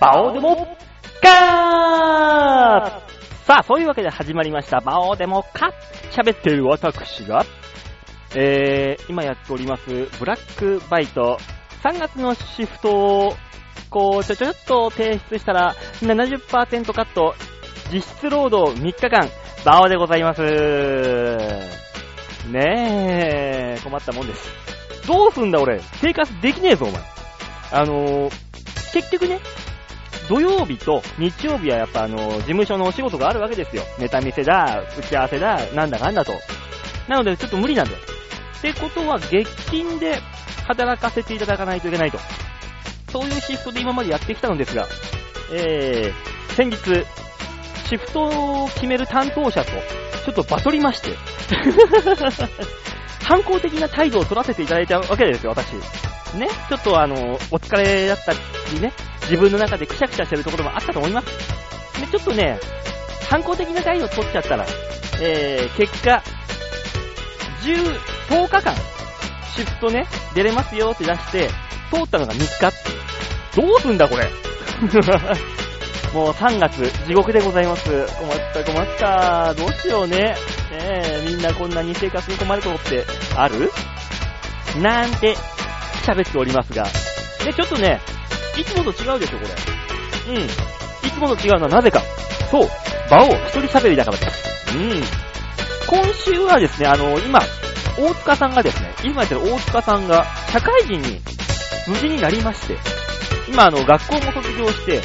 バオデモカーさあ、そういうわけで始まりました、バオデモカ喋ってる私が、えー、今やっております、ブラックバイト、3月のシフトを、こう、ちょちょっと提出したら、70%カット、実質労働3日間、バオでございます。ねえ、困ったもんです。どうすんだ俺、生活できねえぞお前。あのー、結局ね、土曜日と日曜日はやっぱあの、事務所のお仕事があるわけですよ。ネタ見せだ、打ち合わせだ、なんだかんだと。なのでちょっと無理なんだよ。ってことは月金で働かせていただかないといけないと。そういうシフトで今までやってきたのですが、えー、先日、シフトを決める担当者と、ちょっとバトりまして、反抗的な態度を取らせていただいたわけですよ、私。ね、ちょっとあの、お疲れだったりね、自分の中でくしゃくしゃしてるところもあったと思います。で、ちょっとね、反抗的な態度を取っちゃったら、えー、結果、10、10日間、シフトね、出れますよって出して、通ったのが3日ってどうすんだこれ もう3月、地獄でございます。困った困った。どうしようね。ねえ、みんなこんなに生活に困ることってある？なんて喋っておりますが。で、ちょっとね、いつもと違うでしょ、これ。うん。いつもと違うのはなぜか。そう。場を一人喋りだからです。うん。今週はですね、あの、今、大塚さんがですね、今やってる大塚さんが、社会人に無事になりまして、今あの、学校も卒業して、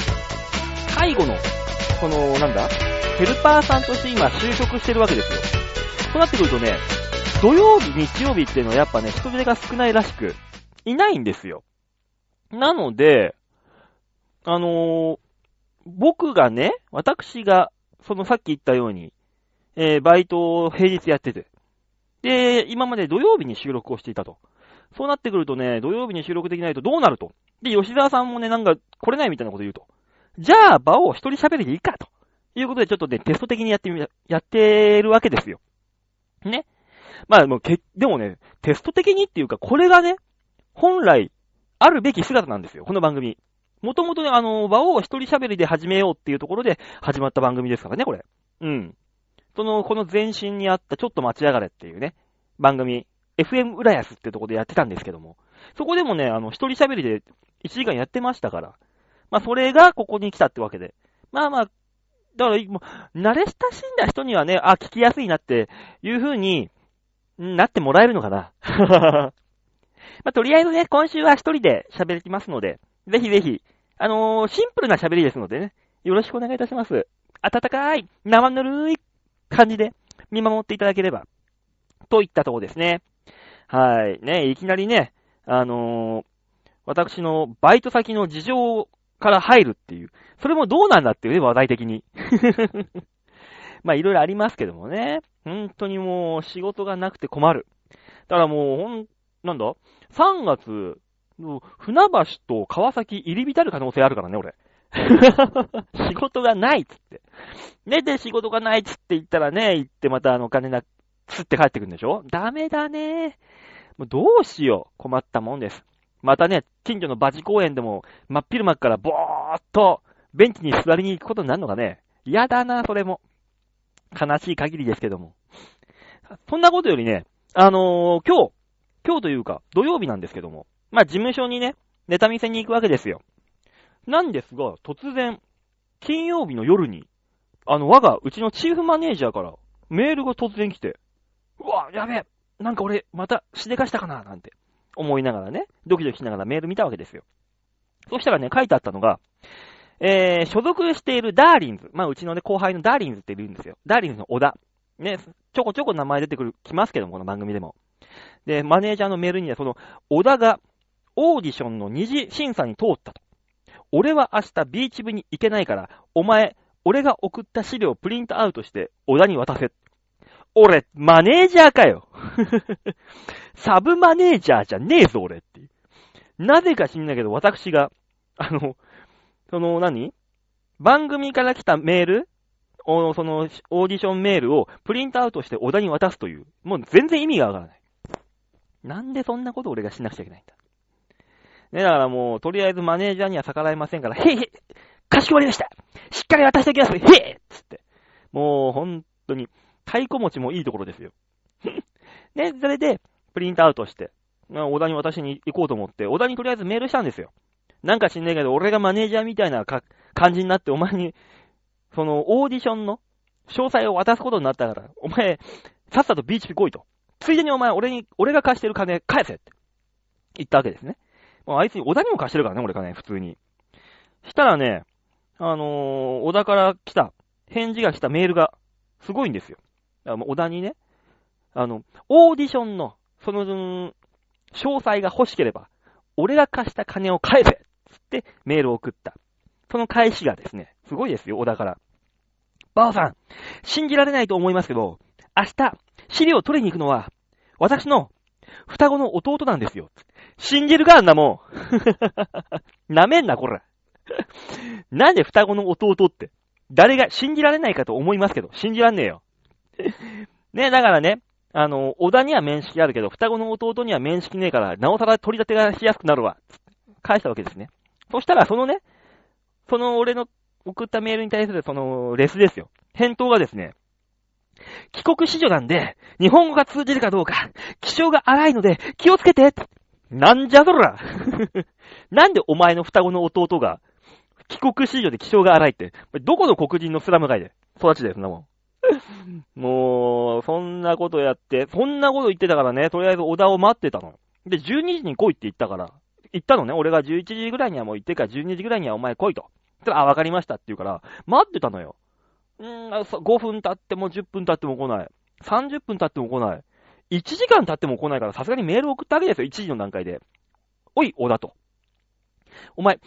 介護の、その、なんだ？ヘルパーさんとして今就職してるわけですよ。そうなってくるとね、土曜日、日曜日っていうのはやっぱね、人手が少ないらしく、いないんですよ。なので、あのー、僕がね、私が、そのさっき言ったように、えー、バイトを平日やってて、で、今まで土曜日に収録をしていたと。そうなってくるとね、土曜日に収録できないとどうなると。で、吉沢さんもね、なんか来れないみたいなこと言うと。じゃあ、場を一人喋りでいいか、ということでちょっとね、テスト的にやってみ、やってるわけですよ。ね。まあ、もうけ、でもね、テスト的にっていうか、これがね、本来、あるべき姿なんですよ、この番組。もともとね、あの、場を一人喋りで始めようっていうところで始まった番組ですからね、これ。うん。その、この前身にあったちょっと待ち上がれっていうね、番組、FM 浦安ってとこでやってたんですけども、そこでもね、あの、一人喋りで1時間やってましたから、まあ、それがここに来たってわけで。まあまあ、だから、もう、慣れ親しんだ人にはね、あ、聞きやすいなっていう風になってもらえるのかな。まあ、とりあえずね、今週は一人で喋りますので、ぜひぜひ、あのー、シンプルな喋りですのでね、よろしくお願いいたします。温かい、生ぬるい感じで見守っていただければ、といったとこですね。はい。ね、いきなりね、あのー、私のバイト先の事情をから入るっていう。それもどうなんだっていうね、話題的に。まあ、いろいろありますけどもね。本当にもう仕事がなくて困る。だからもう、ほん、なんだ ?3 月、船橋と川崎入り浸る可能性あるからね、俺。仕事がないっつって。ね、で、仕事がないっつって言ったらね、行ってまたあの、お金な、つって帰ってくるんでしょ？ダメだね。もうどうしよう。困ったもんです。またね、近所のバジ公園でも、真っ昼間からぼーっと、ベンチに座りに行くことになるのがね、嫌だな、それも。悲しい限りですけども。そんなことよりね、あのー、今日、今日というか、土曜日なんですけども、まあ、事務所にね、ネタ見せに行くわけですよ。なんですが、突然、金曜日の夜に、あの、我が、うちのチーフマネージャーから、メールが突然来て、うわ、やべえ、なんか俺、また、しでかしたかな、なんて。思いながらね、ドキドキしながらメール見たわけですよ。そしたらね、書いてあったのが、えー、所属しているダーリンズ。まあ、うちのね、後輩のダーリンズっているんですよ。ダーリンズの小田。ね、ちょこちょこ名前出てくる、来ますけども、この番組でも。で、マネージャーのメールには、その、小田が、オーディションの二次審査に通ったと。俺は明日ビーチ部に行けないから、お前、俺が送った資料をプリントアウトして、小田に渡せ。俺、マネージャーかよ。サブマネージャーじゃねえぞ、俺っていう。なぜか知んないけど、私が、あの、その何、番組から来たメール？おその、オーディションメールをプリントアウトして小田に渡すという。もう全然意味がわからない。なんでそんなこと俺がしなくちゃいけないんだ。ね、だからもう、とりあえずマネージャーには逆らえませんから、へいへい、かしこまりましたしっかり渡しておきますへえつって。もう、ほんとに、太鼓持ちもいいところですよ。ね、それで、プリントアウトして、小田に渡しに行こうと思って、小田にとりあえずメールしたんですよ。なんか知んねえけど、俺がマネージャーみたいな感じになって、お前に、その、オーディションの詳細を渡すことになったから、お前、さっさとビーチに来いと。ついでにお前、俺に、俺が貸してる金返せって言ったわけですね。もうあいつに小田にも貸してるからね、俺金、普通に。したらね、あのー、小田から来た、返事が来たメールが、すごいんですよ。小田にね、あの、オーディションの、その、詳細が欲しければ、俺が貸した金を返せつってメールを送った。その返しがですね、すごいですよ、小田から。バオさん、信じられないと思いますけど、明日、資料を取りに行くのは、私の双子の弟なんですよ。信じるか、あんなもん。なめんな、こら。なんで双子の弟って。誰が信じられないかと思いますけど、信じらんねえよ。ね、だからね、あの、小田には面識あるけど、双子の弟には面識ねえから、なおさら取り立てがしやすくなるわ。返したわけですね。そしたら、そのね、その俺の送ったメールに対するそのレスですよ。返答がですね、帰国子女なんで、日本語が通じるかどうか、気象が荒いので気をつけてなんじゃそら なんでお前の双子の弟が、帰国子女で気象が荒いって、どこの黒人のスラム街で育ちだよ、そんなもん。もう、そんなことやって、そんなこと言ってたからね、とりあえず小田を待ってたの。で、12時に来いって言ったから、行ったのね。俺が11時ぐらいにはもう行ってから12時ぐらいにはお前来いと。そあ、わかりましたって言うから、待ってたのよ。うーん、5分経っても10分経っても来ない。30分経っても来ない。1時間経っても来ないから、さすがにメール送ったわけですよ、1時の段階で。おい、小田と。お前、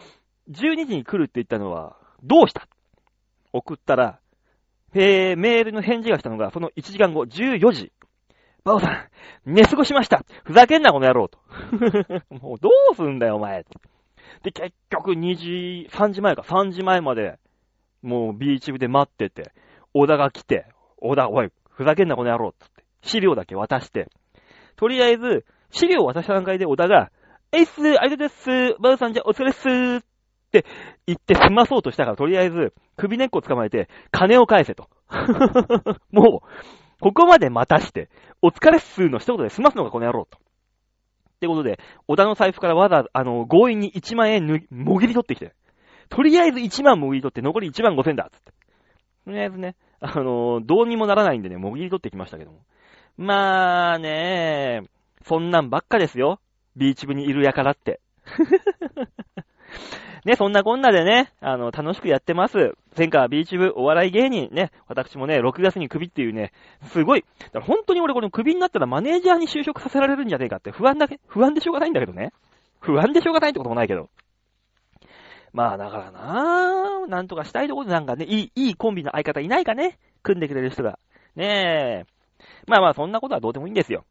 12時に来るって言ったのは、どうした？送ったら、えー、メールの返事が来たのが、その1時間後、14時。バオさん、寝過ごしました。ふざけんな、この野郎と。もうどうすんだよ、お前。で、結局2時、3時前か、3時前まで、もうビーチ部で待ってて、小田が来て、小田、おい、ふざけんなこの野郎つって、資料だけ渡して、とりあえず、資料を渡した段階で小田が、えいっす、ありがとうです、バウさんじゃあお疲れっすって言って済まそうとしたから、とりあえず、首根っこ捕まえて、金を返せと。もう、ここまで待たして、お疲れっすの一言で済ますのがこの野郎と。ってことで、小田の財布からわざ、あの、強引に1万円ぬ、もぎり取ってきて。とりあえず1万もぎり取って、残り1万5千だつって。とりあえずね、あの、どうにもならないんでね、もぎり取ってきましたけども。まあね、そんなんばっかですよ。ビーチ部にいるやからって。ね、そんなこんなでね、あの、楽しくやってます。前回はビーチ部お笑い芸人ね、私もね、6月にクビっていうね、すごい、だから本当に俺これクビになったらマネージャーに就職させられるんじゃねえかって不安だけ、不安でしょうがないんだけどね。不安でしょうがないってこともないけど。まあだからなぁ、なんとかしたいところでなんかね、いい、いいコンビの相方いないかね、組んでくれる人が。ねえ。まあまあそんなことはどうでもいいんですよ。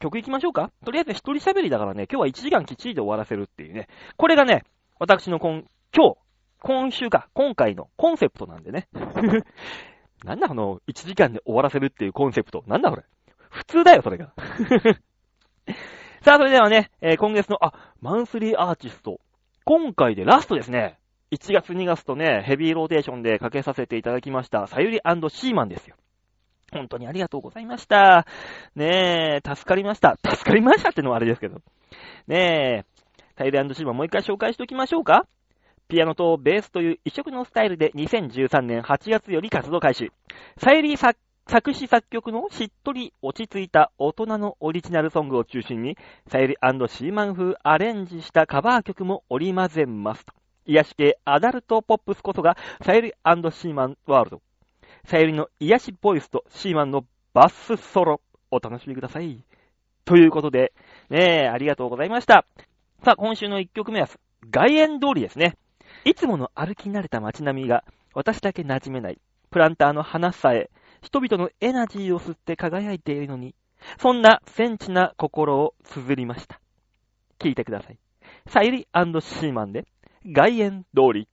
曲行きましょうかとりあえず一人喋りだからね、今日は1時間きっちりで終わらせるっていうね。これがね、私の今、今日、今週か、今回のコンセプトなんでね。なんだこの、1時間で終わらせるっていうコンセプト。なんだこれ。普通だよ、それが。さあ、それではね、えー、今月の、あ、マンスリーアーティスト。今回でラストですね。1月2月とね、ヘビーローテーションでかけさせていただきました、さゆりシーマンですよ。本当にありがとうございました。ねえ、助かりました。助かりましたってのはあれですけど。ねえ、タイルシーマンもう一回紹介しておきましょうか。ピアノとベースという異色のスタイルで2013年8月より活動開始。サイリー作作詞作曲のしっとり落ち着いた大人のオリジナルソングを中心に、サイリーシーマン風アレンジしたカバー曲も織り交ぜます。癒し系アダルトポップスこそがサイリーシーマンワールド。サイリの癒しボイスとシーマンのバスソロ、お楽しみください。ということで、ねえ、ありがとうございました。さあ、今週の1曲目は、外苑通りですね。いつもの歩き慣れた街並みが、私だけ馴染めない。プランターの花さえ、人々のエナジーを吸って輝いているのに、そんなセンチな心を綴りました。聞いてください。サイリシーマンで、外苑通り。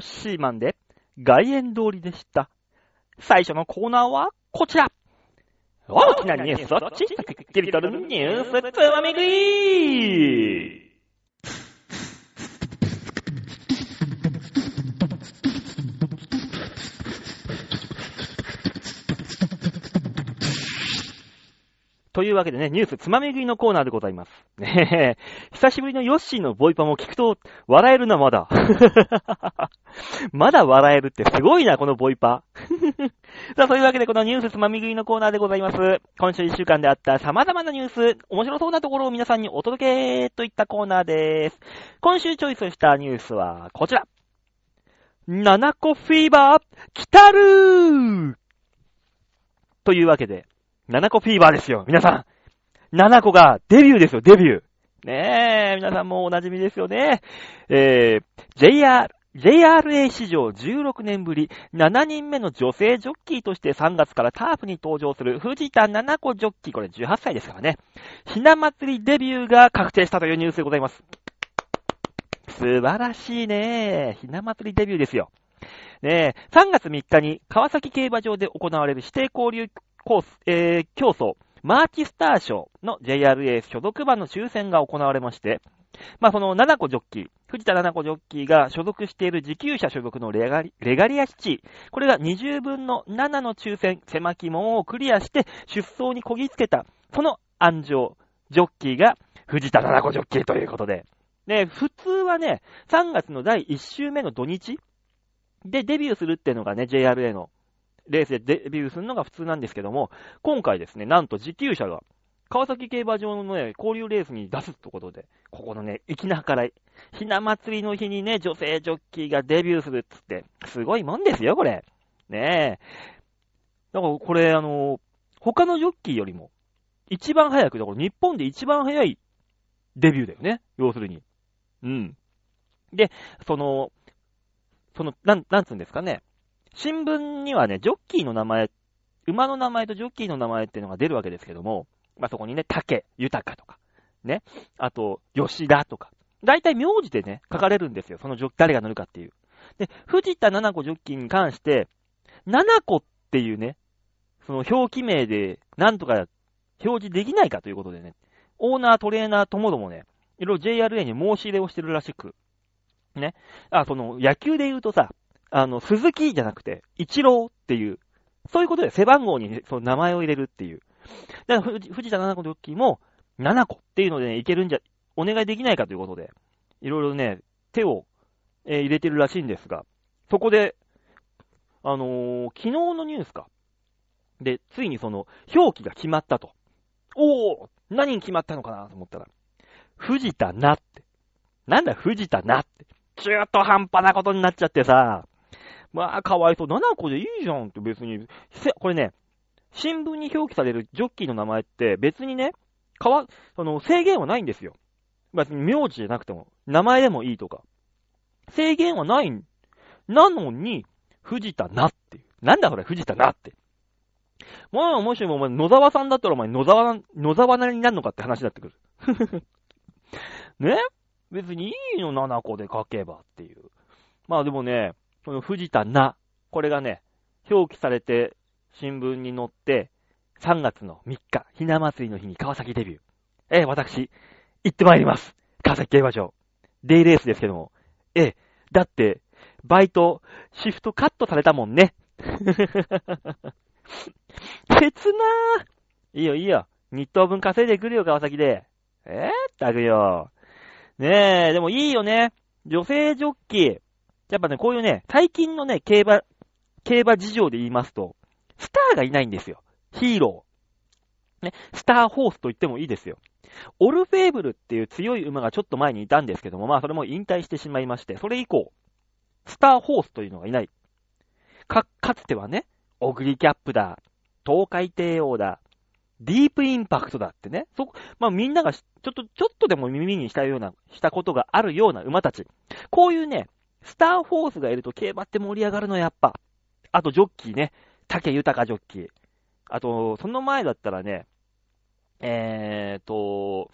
シーマンで外苑通りでした。最初のコーナーはこちら。大きなニュースを小さく切り取るニュースつまみ食いというわけでね、ニュースつまみ食いのコーナーでございます。ねえ、久しぶりのヨッシーのボイパも聞くと、笑えるな、まだ。まだ笑えるってすごいな、このボイパ。さあ、そういうわけで、このニュースつまみ食いのコーナーでございます。今週1週間であった様々なニュース、面白そうなところを皆さんにお届けといったコーナーでーす。今週チョイスしたニュースはこちら。7個フィーバー、来たるーというわけで、7個フィーバーですよ、皆さん。7個がデビューですよ、デビュー。ねえ、皆さんもお馴染みですよね。えー、JR、JRA 史上16年ぶり、7人目の女性ジョッキーとして3月からタープに登場する藤田七子ジョッキー、これ18歳ですからね。ひな祭りデビューが確定したというニュースでございます。素晴らしいね。ひな祭りデビューですよ。ねえ、3月3日に川崎競馬場で行われる指定交流コース、えー、競争、マーチスター賞の JRA 所属馬の抽選が行われまして、まあ、その7個ジョッキー、藤田7個ジョッキーが所属している自給者所属のレガリレガリア基地、これが20分の7の抽選、狭き門をクリアして出走にこぎつけた、その安城、ジョッキーが藤田7個ジョッキーということで。で、普通はね、3月の第1週目の土日でデビューするっていうのがね、JRA のレースでデビューするのが普通なんですけども、今回ですね、なんと自給車が川崎競馬場のね、交流レースに出すってことで、ここのね、粋な計らい、ひな祭りの日にね、女性ジョッキーがデビューするっつって、すごいもんですよ、これ。ねえ。だからこれ、あの、他のジョッキーよりも、一番早く、だから日本で一番早いデビューだよね、要するに。うん。で、その、その、なん、なんつうんですかね。新聞にはね、ジョッキーの名前、馬の名前とジョッキーの名前っていうのが出るわけですけども、まあ、そこにね、竹、豊かとか、ね、あと、吉田とか、大体名字でね、書かれるんですよ。そのジョッキ誰が乗るかっていう。で、藤田七子ジョッキーに関して、七子っていうね、その表記名で、なんとか表示できないかということでね、オーナー、トレーナーともどもね、いろいろ JRA に申し入れをしてるらしく、ね。あ、その、野球で言うとさ、あの、鈴木じゃなくて、一郎っていう、そういうことで背番号に、その名前を入れるっていう。だから、藤田七子の時も、七子っていうのでね、いけるんじゃ、お願いできないかということで、いろいろね、手を、えー、入れてるらしいんですが、そこで、あのー、昨日のニュースか。で、ついにその、表記が決まったと。おー何に決まったのかなと思ったら、藤田なって。なんだ藤田なって。中途半端なことになっちゃってさ、まあ、かわいそう。7個でいいじゃんって別に。これね、新聞に表記されるジョッキーの名前って別にね、かわ、その制限はないんですよ。別に名字じゃなくても、名前でもいいとか。制限はない。なのに、藤田なっていう。なんだこれ、藤田なって。まあ、もしもお前、野沢さんだったらお前、野沢、野沢なりになるのかって話になってくる。ね？別にいいの、7個で書けばっていう。まあでもね、この藤田な、これがね、表記されて新聞に載って、3月の3日、ひな祭りの日に川崎デビュー。ええ、私、行ってまいります。川崎競馬場。デイレースですけども。ええ、だって、バイト、シフトカットされたもんね。切なー。いいよいいよ。日当分稼いでくるよ、川崎で。えー、ったくよ。ねえ、でもいいよね。女性ジョッキー。やっぱね、こういうね、最近のね、競馬、競馬事情で言いますと、スターがいないんですよ。ヒーロー。ね、スターホースと言ってもいいですよ。オルフェーブルっていう強い馬がちょっと前にいたんですけども、まあそれも引退してしまいまして、それ以降、スターホースというのがいない。か、かつてはね、オグリキャップだ、東海帝王だ、ディープインパクトだってね。そ、まあ、みんながちょっと、ちょっとでも耳にしたような、したことがあるような馬たち。こういうね、スターフォースがいると競馬って盛り上がるのやっぱ。あとジョッキーね。竹豊ジョッキー。あと、その前だったらね、えーと、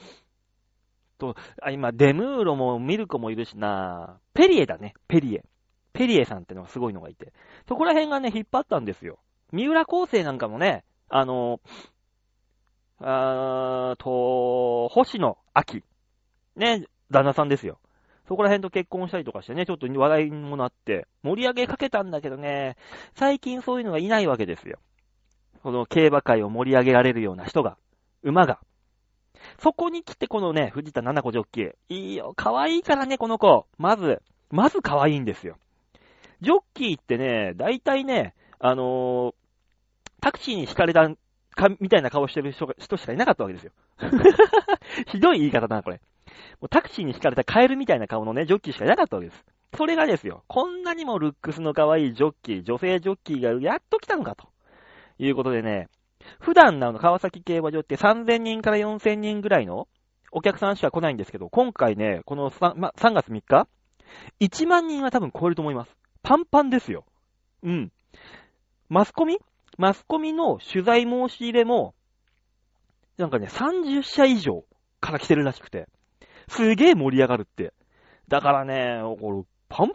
と、あ、今、デムーロもミルコもいるしな、ペリエだね、ペリエ。ペリエさんってのがすごいのがいて。そこら辺がね、引っ張ったんですよ。三浦構成なんかもね、あのあーと、星野秋。ね、旦那さんですよ。そこら辺と結婚したりとかしてね、ちょっと話題にもなって、盛り上げかけたんだけどね、最近そういうのがいないわけですよ。この競馬界を盛り上げられるような人が、馬が。そこに来てこのね、藤田七子ジョッキー。いいよ、可愛いからね、この子。まず、まず可愛いんですよ。ジョッキーってね、大体ね、あのー、タクシーに惹かれたか、みたいな顔してる人人しかいなかったわけですよ。ひどい言い方だな、これ。もうタクシーに惹かれたカエルみたいな顔のね、ジョッキーしかいなかったわけです。それがですよ、こんなにもルックスの可愛いジョッキー、女性ジョッキーがやっと来たのかと。いうことでね、普段の川崎競馬場って3000人から4000人ぐらいのお客さんしか来ないんですけど、今回ね、この 3,、ま、3月3日、1万人は多分超えると思います。パンパンですよ。うん。マスコミ？マスコミの取材申し入れも、なんかね、30社以上から来てるらしくて、すげえ盛り上がるって。だからね、これ、パン、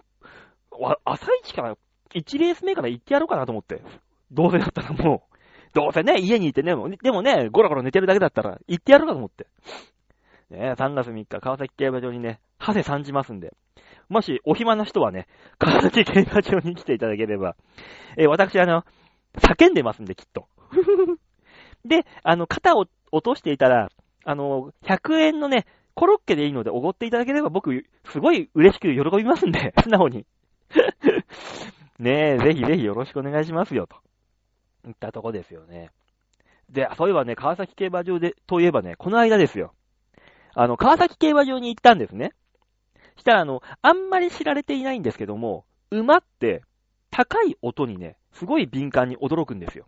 朝一から、1レース目から行ってやろうかなと思って。どうせだったらもう、どうせね、家にいてね、でもね、ゴロゴロ寝てるだけだったら、行ってやるかと思って。ね、3月3日、川崎競馬場にね、ハセ参じますんで、もしお暇な人はね、川崎競馬場に来ていただければ、えー、私あの、叫んでますんで、きっと。で、あの、肩を落としていたら、あの、100円のね、コロッケでいいのでおごっていただければ僕、すごい嬉しく喜びますんで、素直に。ねえ、ぜひぜひよろしくお願いしますよ、と。いったとこですよね。で、そういえばね、川崎競馬場で、といえばね、この間ですよ。あの、川崎競馬場に行ったんですね。したら、あの、あんまり知られていないんですけども、馬って、高い音にね、すごい敏感に驚くんですよ。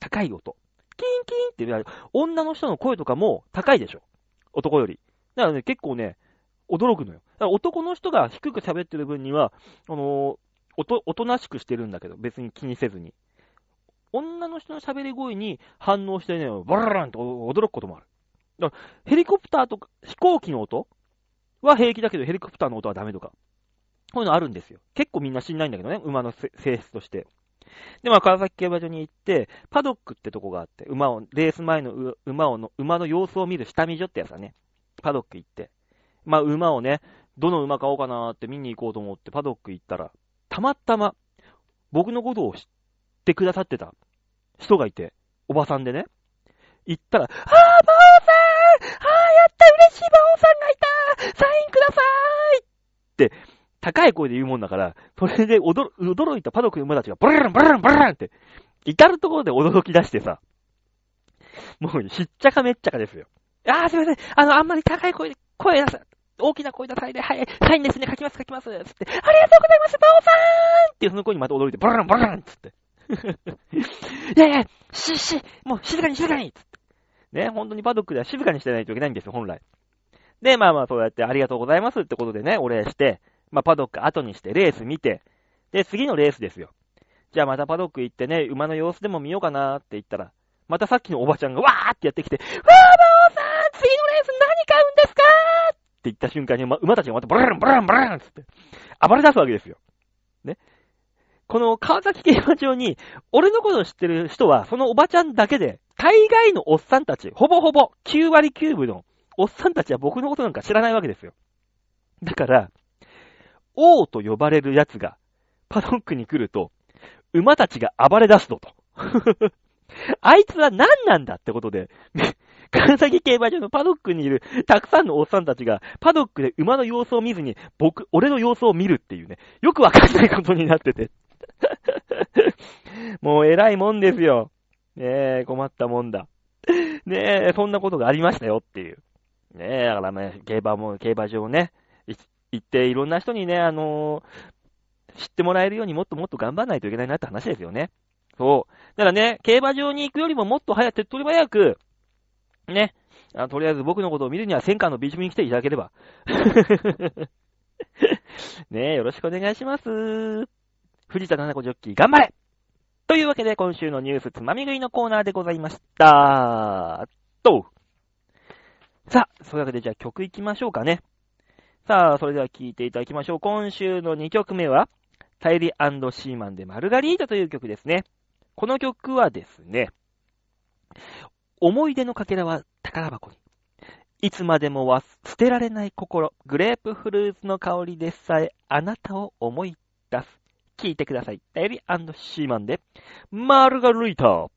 高い音。キンキンって、女の人の声とかも高いでしょ。男より。だからね、結構ね、驚くのよ。だから男の人が低く喋ってる分には、あの、おと、おとなしくしてるんだけど、別に気にせずに。女の人の喋り声に反応してね、バラランと驚くこともある。だから、ヘリコプターとか、飛行機の音？は平気だけど、ヘリコプターの音はダメとか。こういうのあるんですよ。結構みんな知んないんだけどね、馬の性質として。で、まあ、川崎競馬場に行って、パドックってとこがあって、馬を、レース前の馬をの、馬の様子を見る下見所ってやつだね。パドック行って。まあ、馬をね、どの馬買おうかなーって見に行こうと思って、パドック行ったら、たまたま、僕のことを知ってくださってた人がいて、おばさんでね、行ったら、あー、馬王さんあー、やった嬉しい馬王さんがいたサインくださーいって、高い声で言うもんだから、それで驚驚いたパドックの馬たちが、ブルルンブルルンブルルンって、至るところで驚き出してさ、もう、しっちゃかめっちゃかですよ。あー、すいません。あの、あんまり高い声で、声出す。大きな声出さないで、はい、サインですね、書きます、書きます、つって、ありがとうございます、バオさーんっていうその声にまた驚いて、ブランブランつって。いやいや、し、し、もう静かに静かにつって。ね、本当にパドックでは静かにしてないといけないんですよ、本来。で、まあまあ、そうやってありがとうございますってことでね、お礼して、まあ、パドック後にしてレース見て、で、次のレースですよ。じゃあまたパドック行ってね、馬の様子でも見ようかなって言ったら、またさっきのおばちゃんがわーってやってきて、わー、馬王さん次のレース何買うんですかって言った瞬間に、ま、馬たちがまたブランブランブランつって、暴れ出すわけですよ。ね。この川崎競馬場に、俺のことを知ってる人は、そのおばちゃんだけで、大概のおっさんたち、ほぼほぼ9割9分のおっさんたちは僕のことなんか知らないわけですよ。だから、王と呼ばれる奴が、パドックに来ると、馬たちが暴れ出すとと。あいつは何なんだってことで、川崎競馬場のパドックにいるたくさんのおっさんたちが、パドックで馬の様子を見ずに、僕、俺の様子を見るっていうね、よくわかんないことになってて。もう偉いもんですよ。ねえ、困ったもんだ。ねえ、そんなことがありましたよっていう。ねえ、だからね、競馬も、競馬場ね、行っていろんな人にね、あのー、知ってもらえるようにもっともっと頑張らないといけないなって話ですよね。そう。だからね、競馬場に行くよりももっと早く、手っ取り早く、ね、とりあえず僕のことを見るには戦艦のビーチ部に来ていただければ。ねえ、よろしくお願いします。藤田七子ジョッキー、頑張れというわけで、今週のニュースつまみ食いのコーナーでございました。と。さあ、そういうわけでじゃあ曲行きましょうかね。さあ、それでは聴いていただきましょう。今週の2曲目は、タイリシーマンでマルガリータという曲ですね。この曲はですね、思い出のかけらは宝箱に。いつまでもは捨てられない心、グレープフルーツの香りでさえあなたを思い出す。聞いてください。ダイリシーマンで、マルガルイタ。ー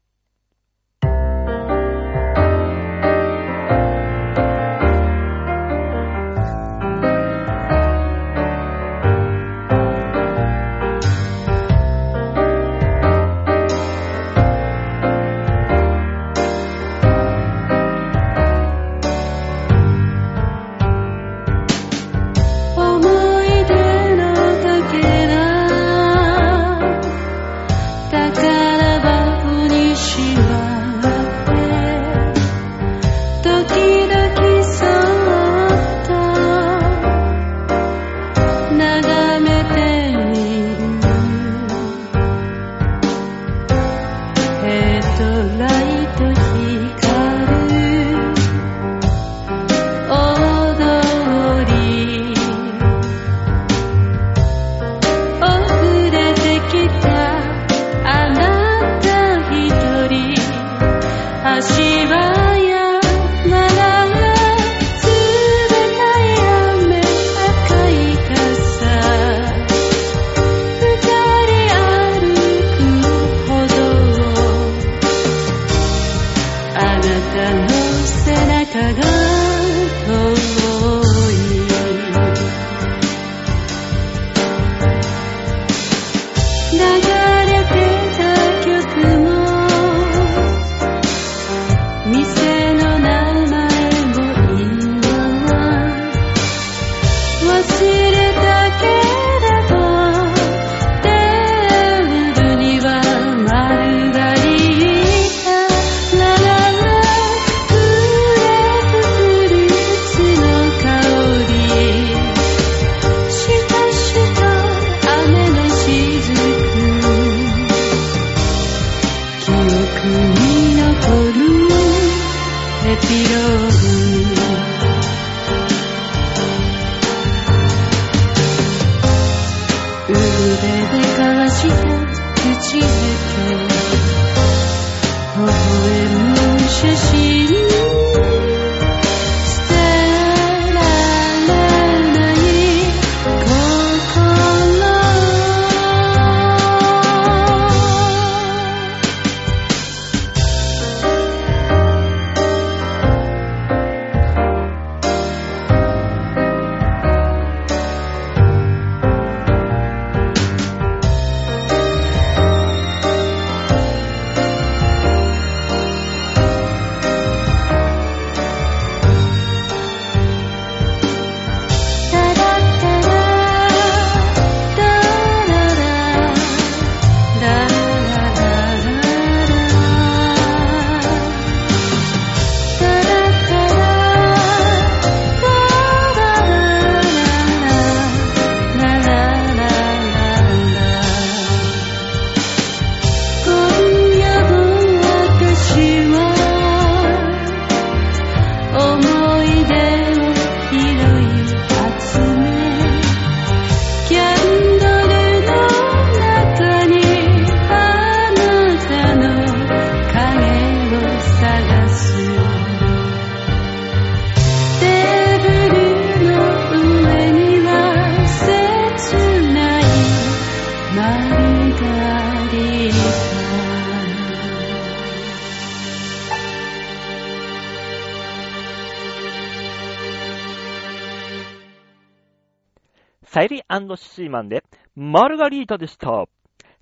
サイリーシーマンで、マルガリータでした。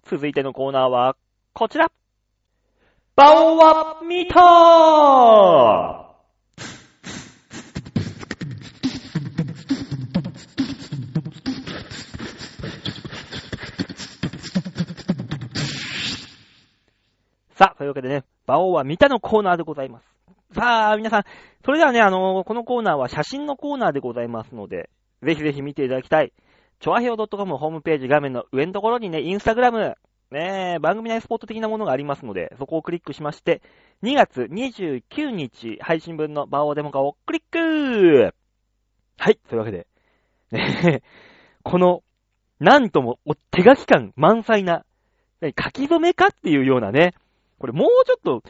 続いてのコーナーは、こちら。バオワミターさあ、というわけでね、バオは見たのコーナーでございます。さあ、皆さん、それではね、あのこのコーナーは写真のコーナーでございますので、ぜひぜひ見ていただきたい。チョアヘオ .com ホームページ画面の上のところにね、インスタグラム、ね、番組内スポット的なものがありますので、そこをクリックしまして、2月29日配信分のバオデモ化をクリック。はい、というわけで、ね、この、なんとも手書き感満載な、書き初めかっていうようなね、これもうちょっと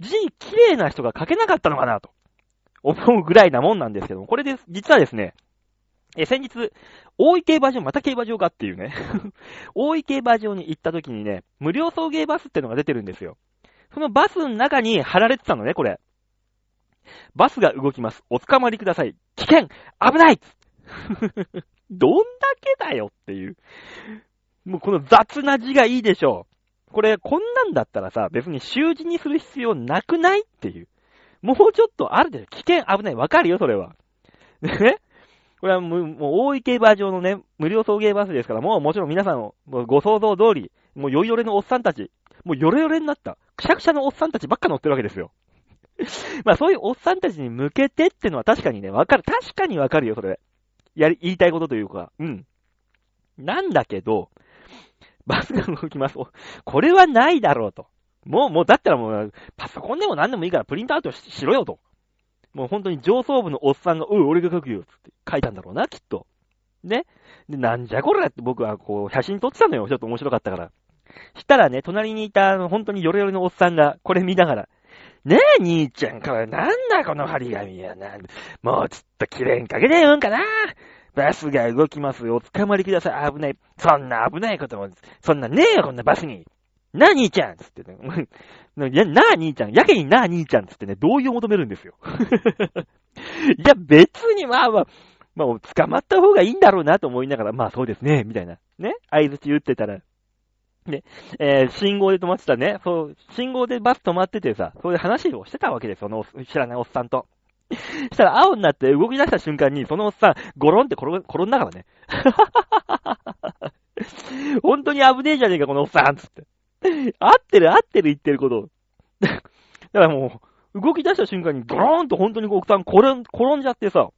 字綺麗な人が書けなかったのかなと思うぐらいなもんなんですけども、これです、実はですね、え、先日、大井競馬場、また競馬場かっていうね、大井競馬場に行った時にね、無料送迎バスってのが出てるんですよ。そのバスの中に貼られてたのね、これ。バスが動きます。お捕まりください。危険危ない どんだけだよっていう。もうこの雑な字がいいでしょう。これ、こんなんだったらさ、別に習字にする必要なくないっていう。もうちょっとあるでしょ。危険危ない。わかるよ、それは。ね？これはもう、もう大井競馬場のね、無料送迎バスですから、もうもちろん皆さんのもうご想像通り、もうヨイヨレのおっさんたち、もうヨレヨレになった、くしゃくしゃのおっさんたちばっか乗ってるわけですよ。まあそういうおっさんたちに向けてってのは確かにね、わかる。確かにわかるよ、それ。やり、言いたいことというか、うん。なんだけど、バスが動きます。これはないだろうと。もう、もう、だったらもう、パソコンでも何でもいいからプリントアウトしろよと。もう本当に上層部のおっさんが、おい、俺が書くよ、つって書いたんだろうな、きっと。ね。で、なんじゃこれって僕はこう、写真撮ってたのよ。ちょっと面白かったから。したらね、隣にいた、あの、本当にヨレヨレのおっさんが、これ見ながら、ねえ、兄ちゃん、これなんだこの張り紙やな。もうちょっと綺麗にかけてよんかな。バスが動きますよ。お捕まりください。危ない。そんな危ないことも、そんなねえよ、こんなバスに。な兄ちゃんつってね、やなあ兄ちゃん、やけになあ兄ちゃんつってね、同意を求めるんですよ。いや、別にまあまあ、まあ、捕まった方がいいんだろうなと思いながら、まあそうですね、みたいな。ね、合図打ってたら、ね、えー、信号で止まってたね、そう、信号でバス止まっててさ、そういう話をしてたわけですよ、その知らないおっさんと。したら青になって動き出した瞬間に、そのおっさん、ゴロンって転転んだからね。本当に危ねえじゃねえか、このおっさんつって。合ってる合ってる言ってること。だからもう、動き出した瞬間にゴローンと本当におっさん転ん転んじゃってさ、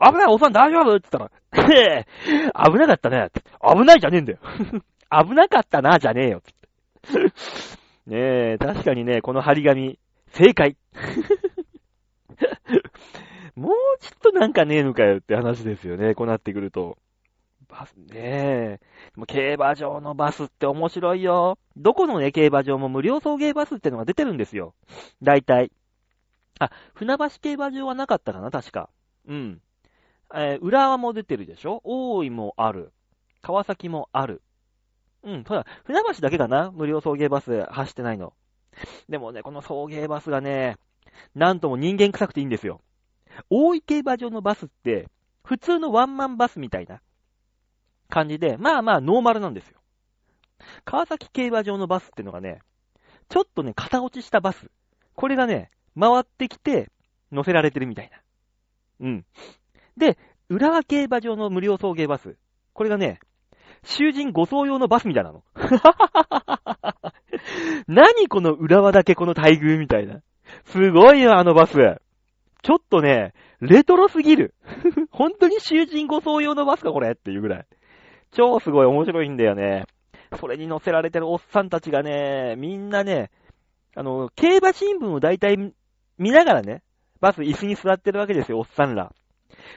危ないおさん大丈夫？って言ったら、へえ、危なかったね。危ないじゃねえんだよ。危なかったな、じゃねえよ。ねえ、確かにね、この張り紙、正解。もうちょっとなんかねえのかよって話ですよね、こうなってくると。バスねえ。競馬場のバスって面白いよ。どこのね、競馬場も無料送迎バスってのが出てるんですよ。大体。あ、船橋競馬場はなかったかな、確か。うん。えー、浦和も出てるでしょ？大井もある。川崎もある。うん、ただ、船橋だけかな？無料送迎バス走ってないの。でもね、この送迎バスがね、なんとも人間臭くていいんですよ。大井競馬場のバスって、普通のワンマンバスみたいな感じで、まあまあノーマルなんですよ。川崎競馬場のバスってのがね、ちょっとね、型落ちしたバス。これがね、回ってきて乗せられてるみたいな。うん。で、浦和競馬場の無料送迎バス。これがね、囚人護送用のバスみたいなの。何この浦和だけこの待遇みたいな。すごいよ、あのバス。ちょっとね、レトロすぎる。本当に囚人護送用のバスか、これっていうぐらい。超すごい面白いんだよね。それに乗せられてるおっさんたちがね、みんなね、あの、競馬新聞を大体見ながらね、バス椅子に座ってるわけですよ、おっさんら。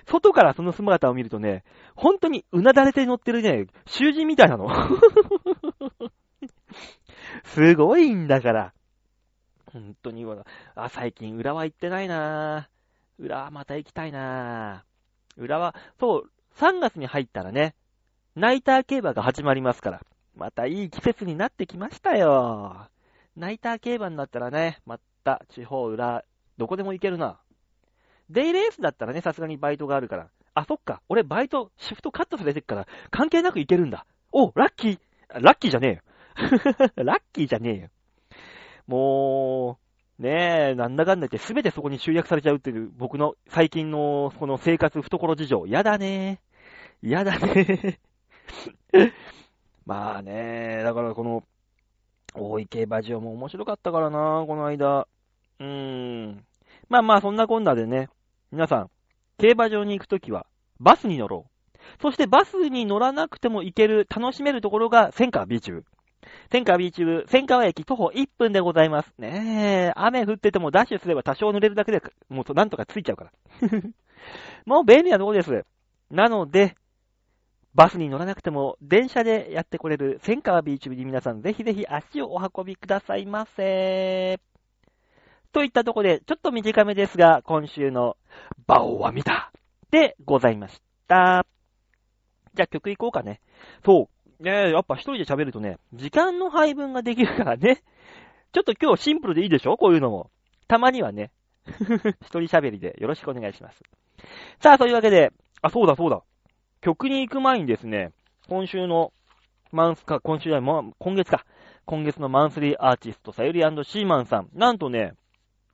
外からその姿を見るとね、本当にうなだれて乗ってるね、囚人みたいなの。すごいんだから。本当に、あ、最近浦和行ってないなぁ。浦和また行きたいなぁ。浦和、そう、3月に入ったらね、ナイター競馬が始まりますから。またいい季節になってきましたよ。ナイター競馬になったらね、また地方裏、どこでも行けるな。デイレースだったらね、さすがにバイトがあるから。あ、そっか。俺バイト、シフトカットされてるから、関係なく行けるんだ。お、ラッキー。ラッキーじゃねえよ。ラッキーじゃねえよ。もう、ねえ、なんだかんだ言ってすべてそこに集約されちゃうっていう、僕の最近のこの生活懐事情。やだねえやだねえ まあねだからこの、大井競馬場も面白かったからなこの間。うーん。まあまあ、そんなこんなでね、皆さん、競馬場に行くときは、バスに乗ろう。そしてバスに乗らなくても行ける、楽しめるところが、センカービーチ部。千川ビーチ部、千川駅徒歩1分でございます。ねえ、雨降っててもダッシュすれば多少濡れるだけで、もうなんとかついちゃうから。もう便利なとこです。なので、バスに乗らなくても電車でやってこれる千川ビーチ部に皆さんぜひぜひ足をお運びくださいませ。といったとこで、ちょっと短めですが、今週のバオは見たでございました。じゃあ曲いこうかね。そう。ねえ、やっぱ一人で喋るとね、時間の配分ができるからね。ちょっと今日シンプルでいいでしょ？こういうのも。たまにはね。一人喋りでよろしくお願いします。さあ、というわけで、あ、そうだそうだ。曲に行く前にですね、今週のマンスか、今週じゃない、今月か。今月のマンスリーアーティスト、さゆりシーマンさん。なんとね、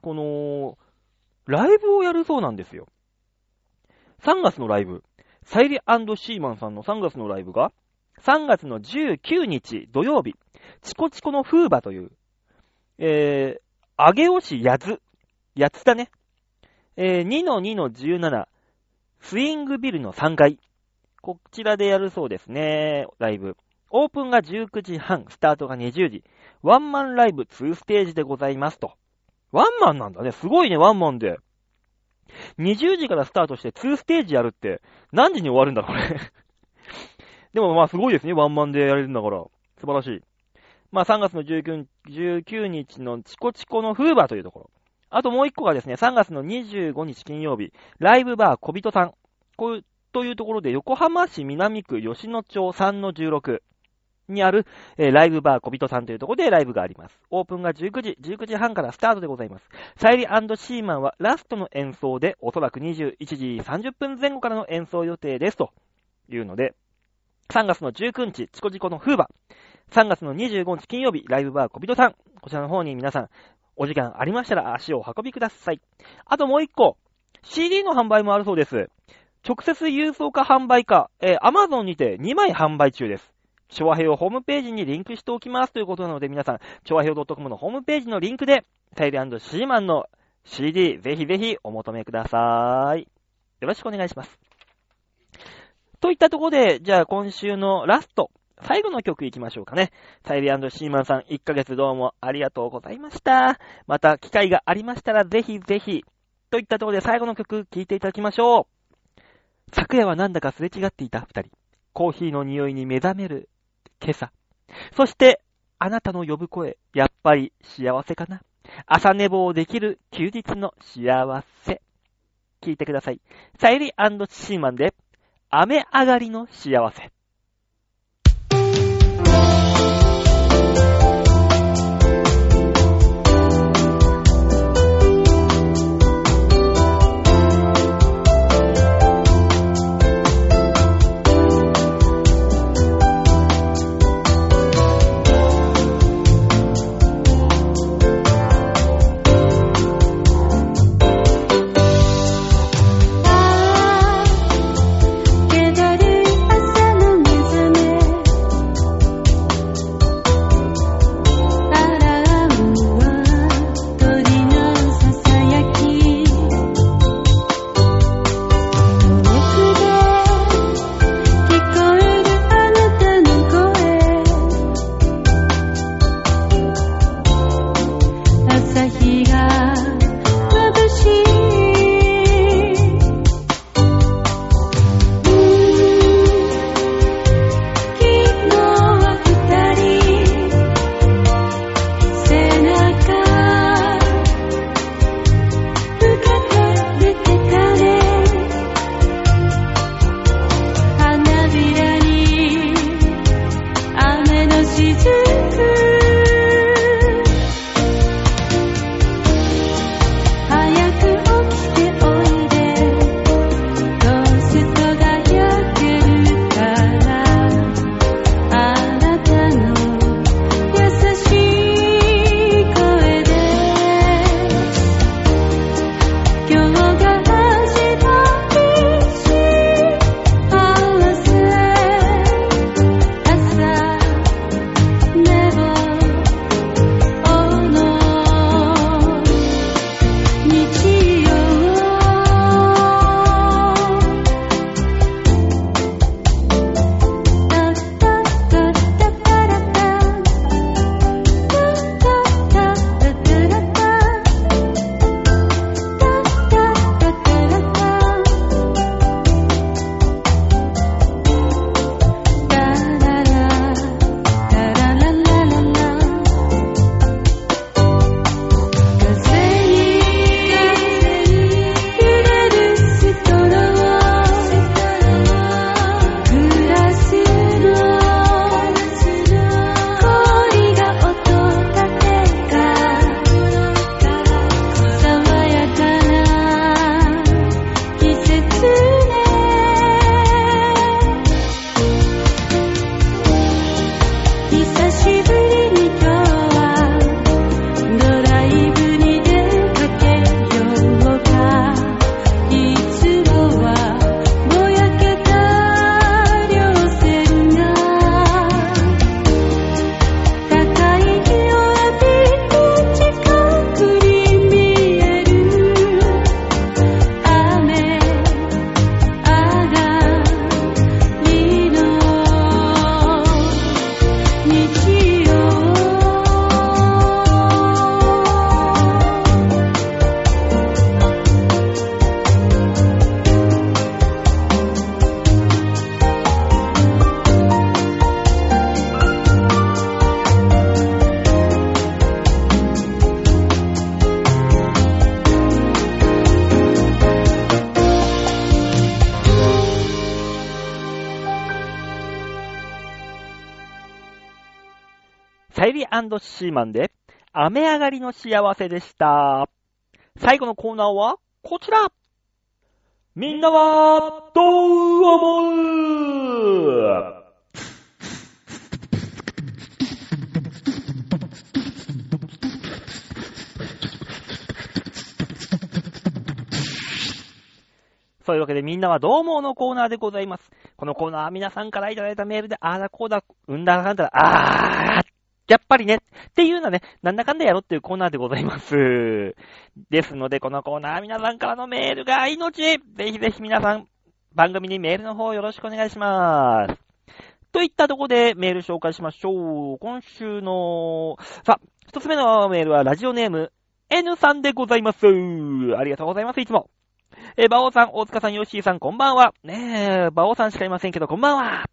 この、ライブをやるそうなんですよ。3月のライブ。さゆりシーマンさんの3月のライブが、3月の19日土曜日、チコチコの風馬という、えー、あげおしやつ、やつだね。えー、2-2-17、スイングビルの3階。こちらでやるそうですね、ライブ。オープンが19時半、スタートが20時。ワンマンライブ2ステージでございますと。ワンマンなんだね。すごいね、ワンマンで。20時からスタートして2ステージやるって、何時に終わるんだ、これ。でもまあすごいですね、ワンマンでやれるんだから。素晴らしい。まあ3月の19 19日のチコチコのフーバーというところ。あともう一個がですね、3月の25日金曜日、ライブバー小人さん。こ、というところで、横浜市南区吉野町3の16。にある、えーライブバー小人さんというところでライブがあります。オープンが19時、19時半からスタートでございます。サイリーシーマンはラストの演奏で、おそらく21時30分前後からの演奏予定ですというので、3月の19日、チコチコのフーバー。3月の25日金曜日、ライブバー小人さん。こちらの方に皆さん、お時間ありましたら足をお運びください。あともう一個、CD の販売もあるそうです。直接郵送か販売か、えー、Amazon にて2枚販売中です。調和平をホームページにリンクしておきますということなので、皆さん、調和平 .com のホームページのリンクで、サイリーシーマンの CD、ぜひぜひお求めください。よろしくお願いします。といったところで、じゃあ今週のラスト、最後の曲行きましょうかね。サイリーシーマンさん、1ヶ月どうもありがとうございました。また機会がありましたら、ぜひぜひ、といったところで最後の曲聴いていただきましょう。昨夜はなんだかすれ違っていた二人。コーヒーの匂いに目覚める今朝。そして、あなたの呼ぶ声、やっぱり幸せかな。朝寝坊できる休日の幸せ。聞いてください。サイリーシーマンで、雨上がりの幸せ。シーマンで、雨上がりの幸せでした。最後のコーナーは、こちらみんなは、どう思う？そういうわけでみんなはどう思うのコーナーでございます。このコーナーは皆さんからいただいたメールで、あーだこうだ、うんだかんだ、あー、やっぱりね、っていうのはね、なんだかんだやろっていうコーナーでございます。ですので、このコーナーは皆さんからのメールが命ぜひぜひ皆さん、番組にメールの方よろしくお願いします。といったところでメール紹介しましょう。今週の、さあ、一つ目のメールはラジオネーム N さんでございます。ありがとうございます、いつも。えー、馬王さん、大塚さん、ヨッシーさん、こんばんは。ねえ、馬王さんしかいませんけど、こんばんは。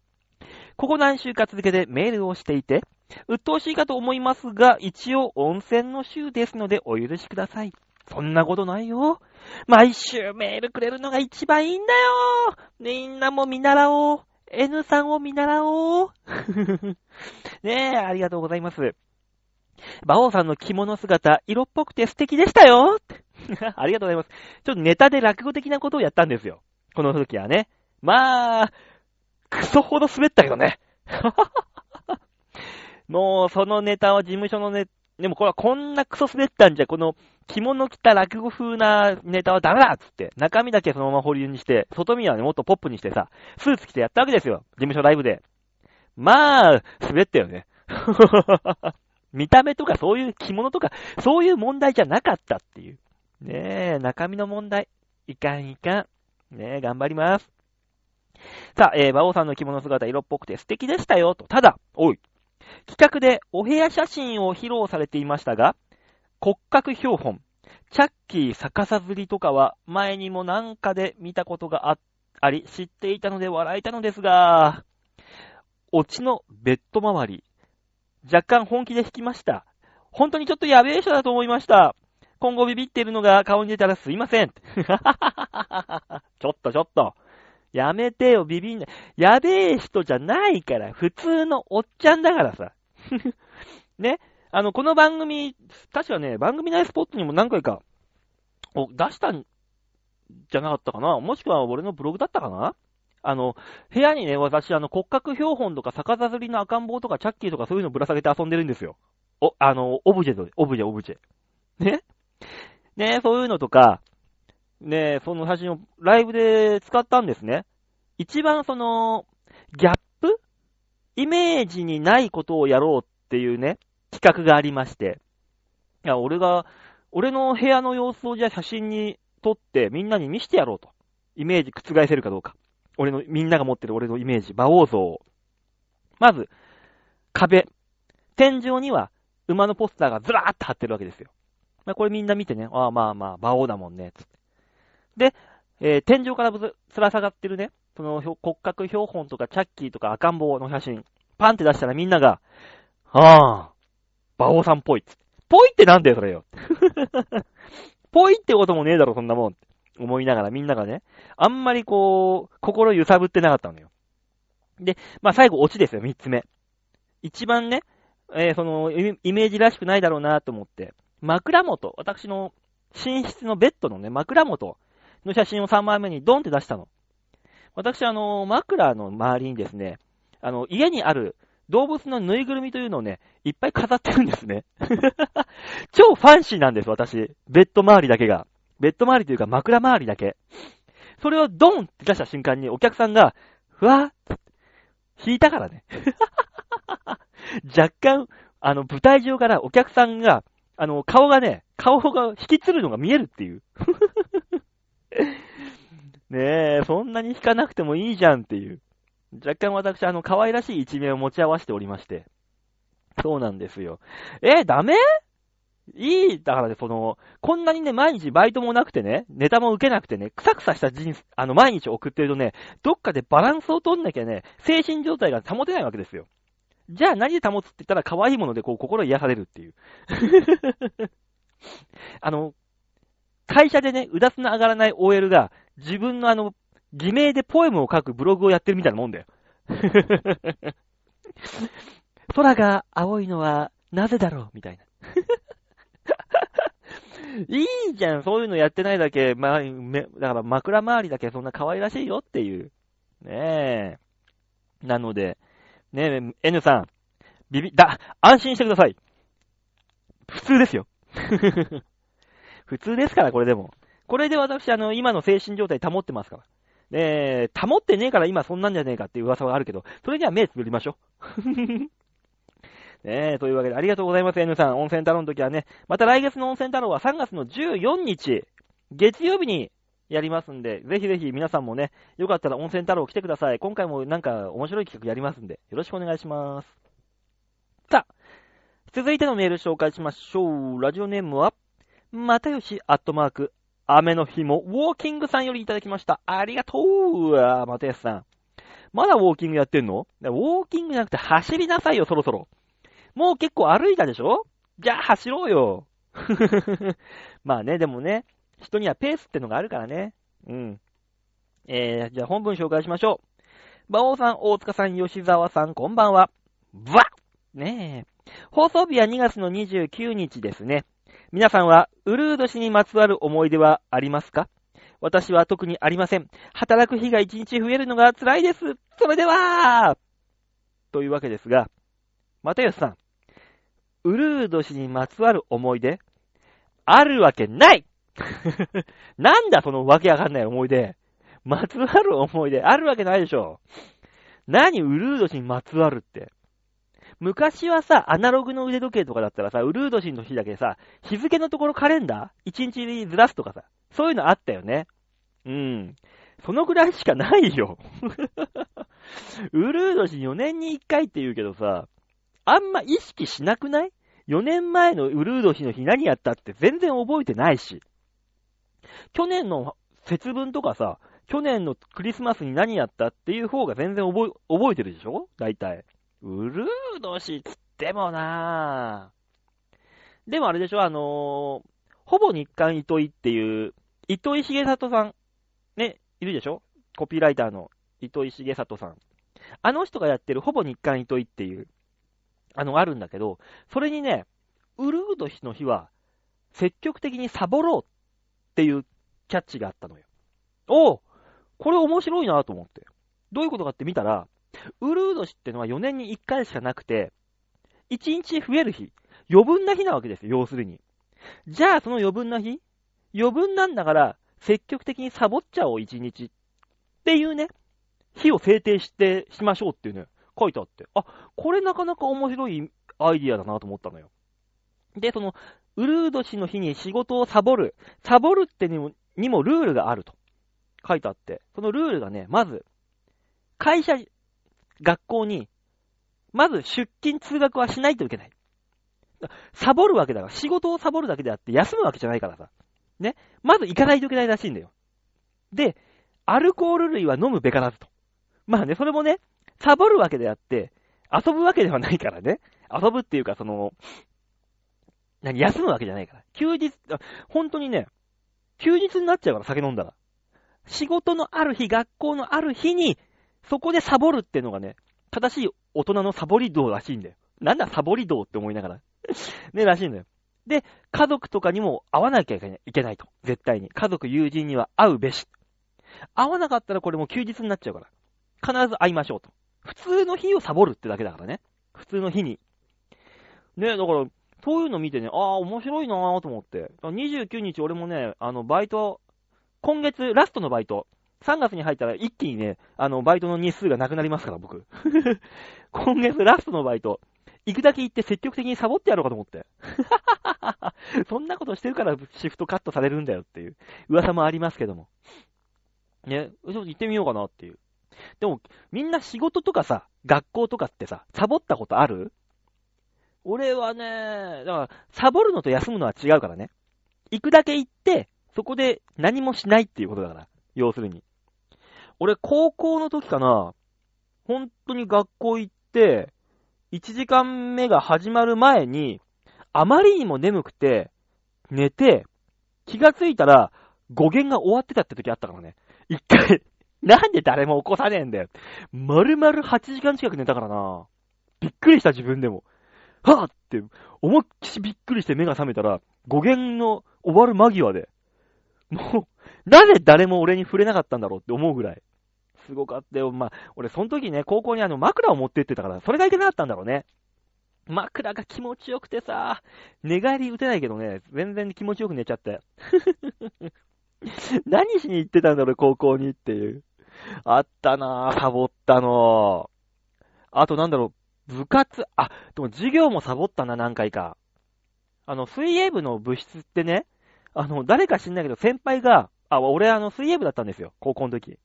ここ何週か続けてメールをしていて、鬱陶しいかと思いますが、一応温泉の週ですのでお許しください。そんなことないよ。毎週メールくれるのが一番いいんだよ。みんなも見習おう。N さんを見習おう。ねえ、ありがとうございます。馬王さんの着物姿、色っぽくて素敵でしたよ。ありがとうございます。ちょっとネタで落語的なことをやったんですよ。この時はね。まあ、クソほど滑ったけどね。もう、そのネタは事務所のね、でもこれはこんなクソ滑ったんじゃ、この着物着た落語風なネタはダメだっつって、中身だけそのまま保留にして、外見はね、もっとポップにしてさ、スーツ着てやったわけですよ。事務所ライブで。まあ、滑ったよね。見た目とかそういう着物とか、そういう問題じゃなかったっていう。ねえ、中身の問題。いかんいかん。ねえ、頑張ります。さあ、えー、馬王さんの着物姿色っぽくて素敵でしたよ、と。ただ、おい。企画でお部屋写真を披露されていましたが、骨格標本、チャッキー逆さずりとかは前にもなんかで見たことがああり、知っていたので笑えたのですが、オチのベッド周り、若干本気で引きました。本当にちょっとやべえ人だと思いました。今後ビビっているのが顔に出たらすいません。ちょっとちょっと。やめてよ、ビビんな。やべえ人じゃないから、普通のおっちゃんだからさ。ね。あの、この番組、確かね、番組内スポットにも何回か、お、出したんじゃなかったかなもしくは俺のブログだったかなあの、部屋にね、私、あの、骨格標本とか逆さずりの赤ん坊とかチャッキーとかそういうのぶら下げて遊んでるんですよ。お、あの、オブジェと、オブジェ、オブジェ。ねねそういうのとか、ねその写真をライブで使ったんですね。一番その、ギャップ？イメージにないことをやろうっていうね、企画がありまして。いや、俺が、俺の部屋の様子をじゃあ写真に撮ってみんなに見せてやろうと。イメージ覆せるかどうか。俺の、みんなが持ってる俺のイメージ、馬王像を。まず、壁。天井には馬のポスターがずらーっと貼ってるわけですよ。これみんな見てね、ああまあまあ、馬王だもんね、つって。で、えー天井からぶず、つら下がってるね、その骨格標本とかチャッキーとか赤ん坊の写真、パンって出したらみんなが、ああ、馬王さんっぽいっつって。ぽいってなんだよ、それよ。ぽいってこともねえだろ、そんなもん。思いながらみんながね、あんまりこう、心揺さぶってなかったのよ。で、まあ最後、オチですよ、三つ目。一番ね、えーその、イイメージらしくないだろうなと思って、枕元、私の寝室のベッドのね、枕元の写真を3枚目にドンって出したの。私、あの、枕の周りにですね、あの、家にある動物のぬいぐるみというのをね、いっぱい飾ってるんですね。超ファンシーなんです、私。ベッド周りだけが。ベッド周りというか枕周りだけ。それをドンって出した瞬間にお客さんが、ふわーって引いたからね。若干、あの、舞台上からお客さんが、あの、顔がね、顔が引きつるのが見えるっていう。ねえ、そんなに引かなくてもいいじゃんっていう。若干私、あの、可愛らしい一面を持ち合わせておりまして。そうなんですよ。え、ダメ？いい、だからね、その、こんなにね、毎日バイトもなくてね、ネタも受けなくてね、くさくさした人生、あの、毎日送ってるとね、どっかでバランスを取んなきゃね、精神状態が保てないわけですよ。じゃあ何で保つって言ったら可愛いものでこう心癒されるっていう。あの、会社でね、うだつの上がらない OL が自分のあの、偽名でポエムを書くブログをやってるみたいなもんだよ。空が青いのはなぜだろう？みたいな。いいじゃん、そういうのやってないだけ、まあ、めだから枕周りだけそんな可愛らしいよっていう。ねえ。なので、ねえ、N さん、ビビ、だ、安心してください。普通ですよ。普通ですから、これでも。これで私、あの、今の精神状態保ってますから。で、保ってねえから今そんなんじゃねえかっていう噂はあるけど、それには目つぶりましょう。ねえ、というわけでありがとうございます、N さん。温泉太郎の時はね、また来月の温泉太郎は3月の14日、月曜日にやりますんで、ぜひぜひ皆さんもね、よかったら温泉太郎来てください。今回もなんか面白い企画やりますんで、よろしくお願いします。さあ、続いてのメール紹介しましょう。ラジオネームは、またよし、アットマーク、雨の日も、ウォーキングさんよりいただきました。ありがとうあまたよしさん。まだウォーキングやってんの？ウォーキングじゃなくて走りなさいよ、そろそろ。もう結構歩いたでしょ？じゃあ走ろうよ。まあね、でもね、人にはペースってのがあるからね。うん。えー、じゃあ本文紹介しましょう。馬王さん、大塚さん、吉沢さん、こんばんは。わねえ。放送日は2月の29日ですね。皆さんは、ウルード氏にまつわる思い出はありますか？私は特にありません。働く日が1日増えるのが辛いです。それではというわけですが、又吉さん、ウルード氏にまつわる思い出？あるわけない なんだそのわけわかんない思い出。まつわる思い出あるわけないでしょ。何ウルード氏にまつわるって？昔はさ、アナログの腕時計とかだったらさ、ウルード氏の日だけさ、日付のところカレンダー ?1 日ずらすとかさ、そういうのあったよね。うん。そのぐらいしかないよ。ウルード氏4年に1回って言うけどさ、あんま意識しなくない ?4 年前のウルード氏の日何やったって全然覚えてないし。去年の節分とかさ、去年のクリスマスに何やったっていう方が全然、覚えてるでしょ？大体。ウルード氏つってもなぁ。でもあれでしょあのー、ほぼ日刊糸井っていう、糸井重里さん、ね、いるでしょ？コピーライターの糸井重里さん。あの人がやってるほぼ日刊糸井っていう、あの、あるんだけど、それにね、ウルード氏の日は、積極的にサボろうっていうキャッチがあったのよ。おおこれ面白いなと思って。どういうことかって見たら、ウルード氏ってのは4年に1回しかなくて、1日増える日、余分な日なわけですよ、要するに。じゃあその余分な日余分なんだから、積極的にサボっちゃおう、1日。っていうね、日を制定して、しましょうっていうね、書いてあって。あ、これなかなか面白いアイディアだなと思ったのよ。で、その、ウルード氏の日に仕事をサボる。サボるってにも、にもルールがあると。書いてあって。そのルールがね、まず、会社、学校に、まず出勤通学はしないといけない。サボるわけだから、仕事をサボるだけであって休むわけじゃないからさ。ね。まず行かないといけないらしいんだよ。で、アルコール類は飲むべからずと。まあね、それもね、サボるわけであって、遊ぶわけではないからね。遊ぶっていうか、その、何、休むわけじゃないから。休日、本当にね、休日になっちゃうから、酒飲んだら。仕事のある日、学校のある日に、そこでサボるってのがね、正しい大人のサボり道らしいんだよ。なんだサボり道って思いながら。ね、らしいんだよ。で、家族とかにも会わなきゃいけないと。絶対に。家族、友人には会うべし。会わなかったらこれも休日になっちゃうから。必ず会いましょうと。普通の日をサボるってだけだからね。普通の日に。ね、だから、そういうの見てね、ああ、面白いなぁと思って。29日俺もね、あの、バイト、今月ラストのバイト、3月に入ったら一気にね、あの、バイトの日数がなくなりますから、僕。今月ラストのバイト、行くだけ行って積極的にサボってやろうかと思って。そんなことしてるからシフトカットされるんだよっていう噂もありますけども。ね、ちょっと行ってみようかなっていう。でも、みんな仕事とかさ、学校とかってさ、サボったことある？俺はね、だから、サボるのと休むのは違うからね。行くだけ行って、そこで何もしないっていうことだから。要するに。俺、高校の時かな、本当に学校行って、1時間目が始まる前に、あまりにも眠くて、寝て、気がついたら、語源が終わってたって時あったからね。一回 なんで誰も起こさねえんだよ。丸々8時間近く寝たからな。びっくりした自分でも。はぁって、思いっきしびっくりして目が覚めたら、語源の終わる間際で、もう、なぜ誰も俺に触れなかったんだろうって思うぐらい。すごかったよ。まあ、俺その時ね、高校にあの枕を持ってってたから、それがいけなかったんだろうね。枕が気持ちよくてさ、寝返り打てないけどね、全然気持ちよく寝ちゃって。何しに行ってたんだろう、高校にっていう。あったなぁ、サボったの。あとなんだろう、部活、あ、でも授業もサボったな、何回か。あの、水泳部の部室ってね、あの、誰か知んないけど、先輩が、あ、俺あの、水泳部だったんですよ、高校の時。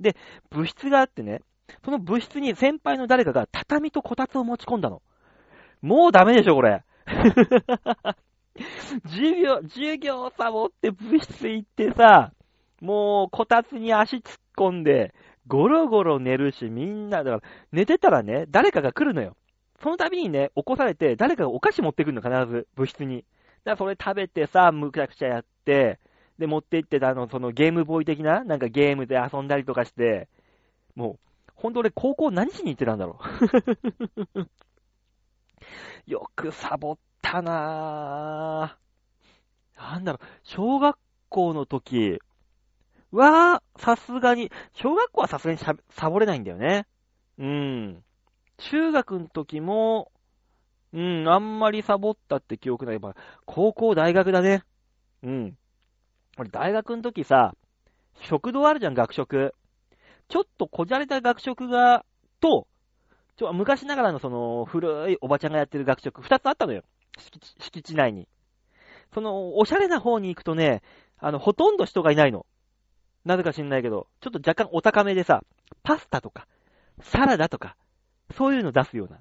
で、部室があってね、その部室に先輩の誰かが畳とこたつを持ち込んだの。もうダメでしょ、これ。授業、授業サボって部室行ってさ、もうこたつに足突っ込んで、ゴロゴロ寝るし、みんな、だから、寝てたらね、誰かが来るのよ。その度にね、起こされて、誰かがお菓子持ってくるの、必ず、部室に。だからそれ食べてさ、むちゃくちゃやって、で、持って行ってた、あの、そのゲームボーイ的な、なんかゲームで遊んだりとかして、もう、ほんと俺高校何しに行ってたんだろう。よくサボったなぁ。なんだろう、小学校の時は、さすがに、小学校はさすがにサボれないんだよね。うん。中学の時も、うん、あんまりサボったって記憶ない。まあ高校、大学だね。うん。俺、大学の時さ、食堂あるじゃん、学食。ちょっとこじゃれた学食が、と、ちょ昔ながらのその古いおばちゃんがやってる学食、二つあったのよ。敷地敷地内に。その、おしゃれな方に行くとね、あの、ほとんど人がいないの。なぜか知んないけど、ちょっと若干お高めでさ、パスタとか、サラダとか、そういうの出すような。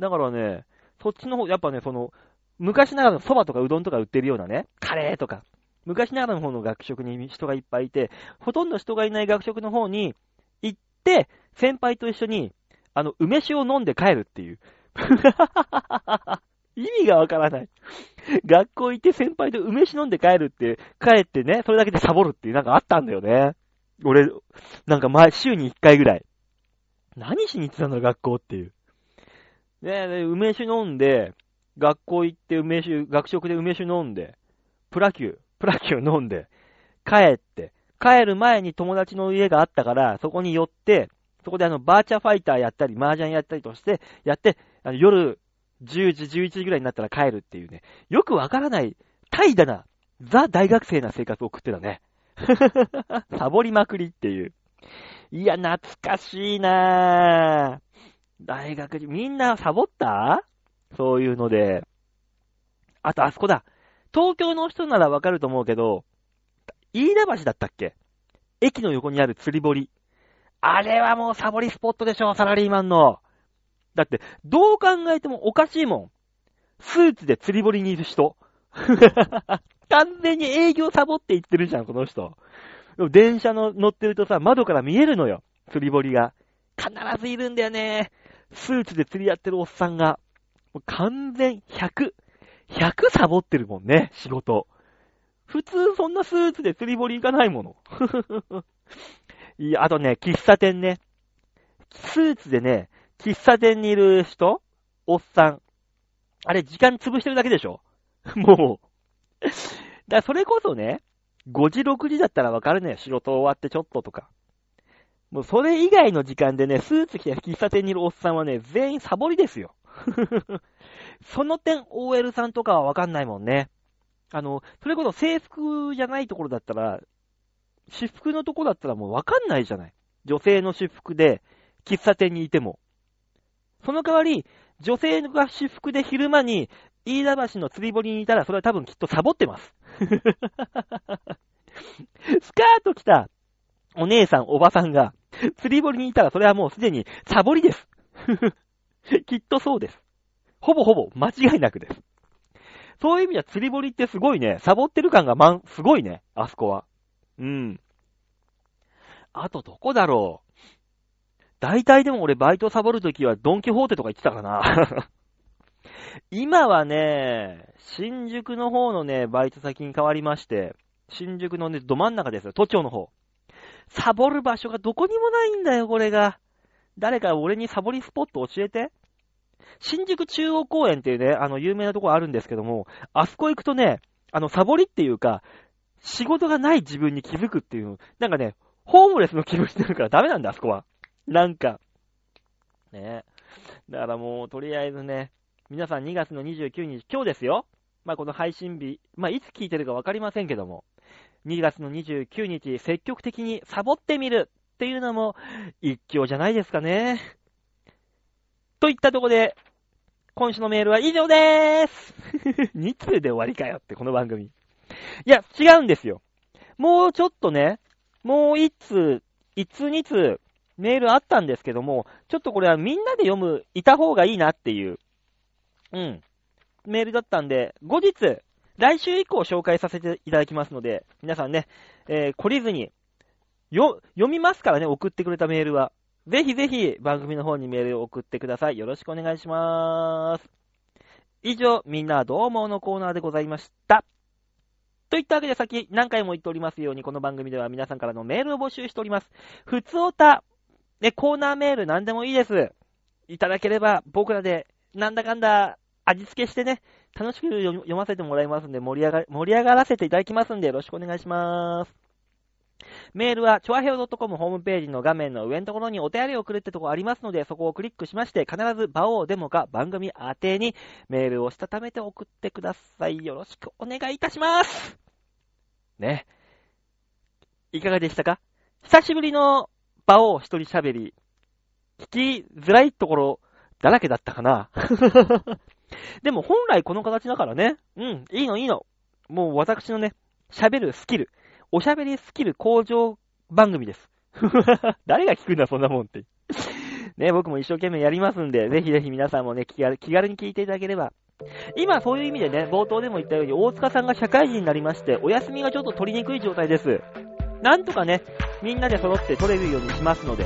だからね、そっちの方、やっぱね、その、昔ながらの蕎麦とかうどんとか売ってるようなね、カレーとか、昔ながらの方の学食に人がいっぱいいて、ほとんど人がいない学食の方に行って、先輩と一緒に、あの、梅酒を飲んで帰るっていう。意味がわからない。学校行って先輩と梅酒飲んで帰るって、帰ってね、それだけでサボるっていうなんかあったんだよね。俺、なんか前、週に1回ぐらい。何しに行ってたんだ、学校っていう。ねで、梅酒飲んで、学校行って梅酒、学食で梅酒飲んで、プラキュー、プラキュー飲んで、帰って、帰る前に友達の家があったから、そこに寄って、そこであの、バーチャファイターやったり、麻雀やったりとして、やって、あの夜、10時、11時ぐらいになったら帰るっていうね、よくわからない、怠惰な、ザ大学生な生活を送ってたね。サボりまくりっていう。いや、懐かしいなぁ。大学に、みんなサボった？そういうので。あと、あそこだ。東京の人ならわかると思うけど、飯田橋だったっけ？駅の横にある釣り堀。あれはもうサボりスポットでしょ、サラリーマンの。だって、どう考えてもおかしいもん。スーツで釣り堀にいる人。完全に営業サボって行ってるじゃん、この人。電車の乗ってるとさ、窓から見えるのよ。釣り堀が。必ずいるんだよね。スーツで釣りやってるおっさんが。完全100。100サボってるもんね、仕事。普通そんなスーツで釣り堀行かないもの。いや、あとね、喫茶店ね。スーツでね、喫茶店にいる人おっさん。あれ、時間潰してるだけでしょ もう。だそれこそね、5時、6時だったらわかるね。仕事終わってちょっととか。もうそれ以外の時間でね、スーツ着て喫茶店にいるおっさんはね、全員サボりですよ。その点、OL さんとかはわかんないもんね。あの、それこそ制服じゃないところだったら、私服のとこだったらもうわかんないじゃない。女性の私服で、喫茶店にいても。その代わり、女性が私服で昼間に、飯田橋の釣り堀にいたら、それは多分きっとサボってます。スカート着たお姉さん、おばさんが、釣り堀にいたら、それはもうすでにサボりです。きっとそうです。ほぼほぼ間違いなくです。そういう意味では釣り堀ってすごいね。サボってる感がまん、すごいね。あそこは。うん。あとどこだろう。大体でも俺バイトサボるときはドンキホーテとか行ってたかな。今はね、新宿の方のね、バイト先に変わりまして、新宿のね、ど真ん中ですよ。都庁の方。サボる場所がどこにもないんだよ、これが。誰か俺にサボりスポット教えて。新宿中央公園っていうね、あの、有名なとこあるんですけども、あそこ行くとね、あの、サボりっていうか、仕事がない自分に気づくっていう、なんかね、ホームレスの気分になるからダメなんだ、あそこは。なんか。ねだからもう、とりあえずね、皆さん2月の29日、今日ですよ。まあ、この配信日、まあ、いつ聞いてるかわかりませんけども、2月の29日、積極的にサボってみるっていうのも、一興じゃないですかね。といったとこで、今週のメールは以上でーす !2 通で終わりかよって、この番組。いや、違うんですよ。もうちょっとね、もう1通、1通2通、メールあったんですけども、ちょっとこれはみんなで読む、いた方がいいなっていう、うん、メールだったんで、後日、来週以降紹介させていただきますので、皆さんね、えー、懲りずに、よ、読みますからね、送ってくれたメールは。ぜひぜひ番組の方にメールを送ってください。よろしくお願いしまーす。以上、みんなどうものコーナーでございました。といったわけで先、何回も言っておりますように、この番組では皆さんからのメールを募集しております。ふつおた、ね、コーナーメール何でもいいです。いただければ、僕らで、なんだかんだ、味付けしてね、楽しく読ませてもらいますんで、盛り上が、盛り上がらせていただきますんで、よろしくお願いしまーす。メールは、ちょわへお .com ホームページの画面の上のところにお便りを送るってとこありますので、そこをクリックしまして、必ず場をデモか番組宛てにメールをしたためて送ってください。よろしくお願いいたしますね。いかがでしたか？久しぶりの場を一人喋り、聞きづらいところだらけだったかな？でも本来この形だからね。うん、いいのいいの。もう私のね、喋るスキル。おしゃべりスキル向上番組です。誰が聞くんだ、そんなもんって。ね、僕も一生懸命やりますんで、ぜひぜひ皆さんもね、気軽に聞いていただければ。今、そういう意味でね、冒頭でも言ったように、大塚さんが社会人になりまして、お休みがちょっと取りにくい状態です。なんとかね、みんなで揃って取れるようにしますので、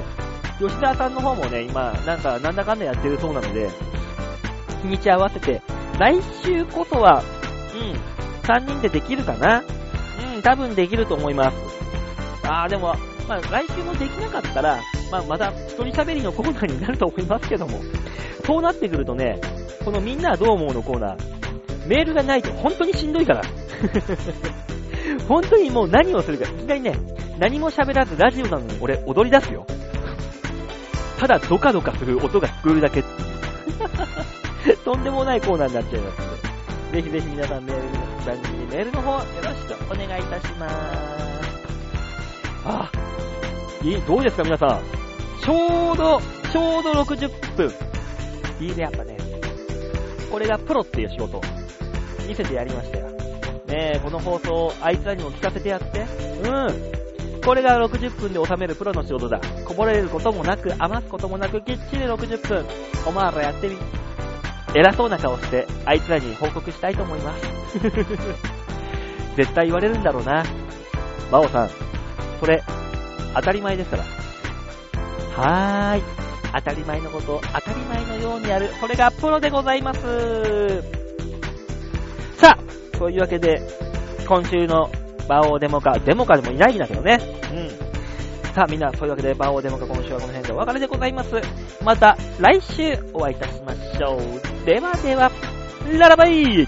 吉沢さんの方もね、今、なんか、なんだかんだやってるそうなので、日にち合わせて、来週こそは、うん、3人でできるかな多分できると思います。あー、でも、まあ、来週もできなかったら、まあ、また一人喋りのコーナーになると思いますけども、そうなってくるとね、このみんなはどう思うのコーナー、メールがないと本当にしんどいから。本当にもう何をするか、いきなりね、何も喋らずラジオなのに俺踊り出すよ。ただドカドカする音が聞こえるだけ。とんでもないコーナーになっちゃいますので。ぜひぜひ皆さんメール、番組にメールの方よろしくお願いいたします。あ、いい、どうですか皆さん？ちょうど、ちょうど60分。いいね、やっぱね。これがプロっていう仕事見せてやりましたよ。ねえ、この放送、あいつらにも聞かせてやって。うん。これが60分で収めるプロの仕事だ。こぼれることもなく、余すこともなく、きっちり60分。おまわらやってみ。偉そうな顔して、あいつらに報告したいと思います。絶対言われるんだろうな。バオさん、これ、当たり前ですから。はーい。当たり前のこと当たり前のようにやる。それがプロでございます。さあ、というわけで、今週のバオデモカ、デモカでもいないんだけどね。うん。さあみんな、そういうわけで、バオーデモカ今週はこの辺でお別れでございます。また来週お会いいたしましょう。ではでは、ララバイ